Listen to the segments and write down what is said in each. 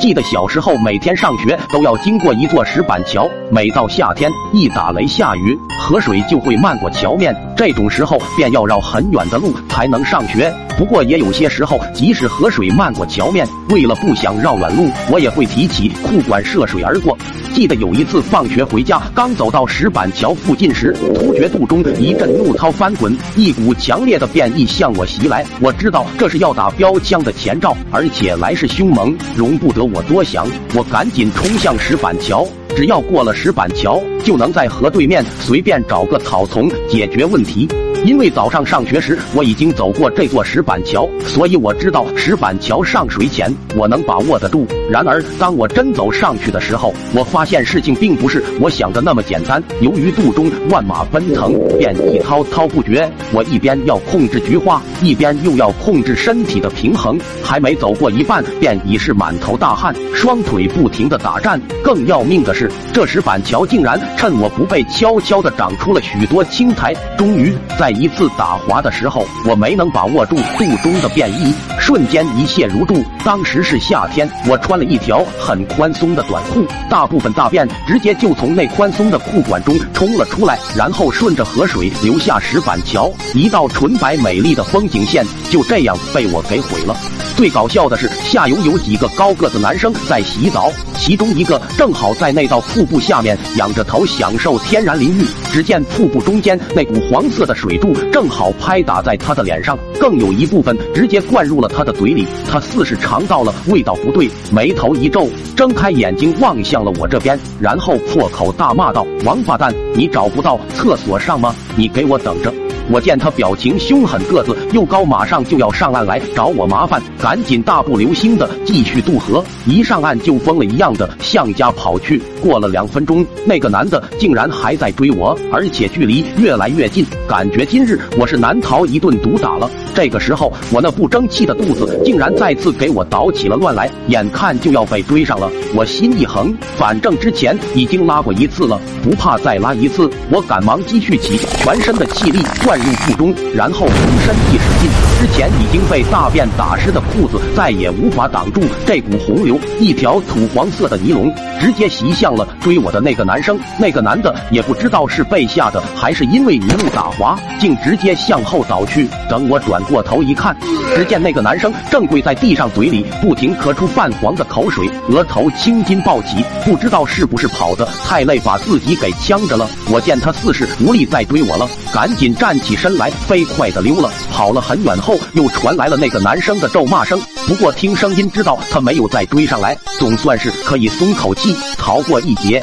记得小时候每天上学都要经过一座石板桥，每到夏天一打雷下雨，河水就会漫过桥面，这种时候便要绕很远的路才能上学。不过也有些时候，即使河水漫过桥面，为了不想绕远路，我也会提起裤管涉水而过。记得有一次放学回家，刚走到石板桥附近时，突觉肚中一阵怒涛翻滚，一股强烈的变异向我袭来。我知道这是要打标枪的前兆，而且来势凶猛，容不得我多想。我赶紧冲向石板桥，只要过了石板桥，就能在河对面随便找个草丛解决问题。因为早上上学时我已经走过这座石板桥，所以我知道石板桥上水浅，我能把握得住。然而，当我真走上去的时候，我发现事情并不是我想的那么简单。由于肚中万马奔腾，便一滔滔不绝。我一边要控制菊花，一边又要控制身体的平衡，还没走过一半，便已是满头大汗，双腿不停的打颤。更要命的是，这石板桥竟然趁我不备，悄悄的长出了许多青苔。终于在。一次打滑的时候，我没能把握住肚中的变异，瞬间一泻如注。当时是夏天，我穿了一条很宽松的短裤，大部分大便直接就从那宽松的裤管中冲了出来，然后顺着河水流下石板桥，一道纯白美丽的风景线就这样被我给毁了。最搞笑的是，下游有几个高个子男生在洗澡，其中一个正好在那道瀑布下面仰着头享受天然淋浴。只见瀑布中间那股黄色的水柱正好拍打在他的脸上，更有一部分直接灌入了他的嘴里。他似是尝到了味道不对，眉头一皱，睁开眼睛望向了我这边，然后破口大骂道：“王八蛋，你找不到厕所上吗？你给我等着！”我见他表情凶狠，个子又高，马上就要上岸来找我麻烦，赶紧大步流星的继续渡河。一上岸就疯了一样的向家跑去。过了两分钟，那个男的竟然还在追我，而且距离越来越近，感觉今日我是难逃一顿毒打了。这个时候，我那不争气的肚子竟然再次给我捣起了乱来，眼看就要被追上了。我心一横，反正之前已经拉过一次了，不怕再拉一次。我赶忙积蓄起全身的气力，灌。入腹中，然后浑身一使劲，之前已经被大便打湿的裤子再也无法挡住这股洪流，一条土黄色的尼龙直接袭向了追我的那个男生。那个男的也不知道是被吓的，还是因为雨路打滑，竟直接向后倒去。等我转过头一看，只见那个男生正跪在地上，嘴里不停咳出泛黄的口水，额头青筋暴起，不知道是不是跑得太累，把自己给呛着了。我见他似是无力再追我了，赶紧站起。起身来，飞快的溜了。跑了很远后，又传来了那个男生的咒骂声。不过听声音知道他没有再追上来，总算是可以松口气，逃过一劫。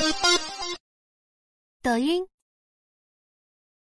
抖音。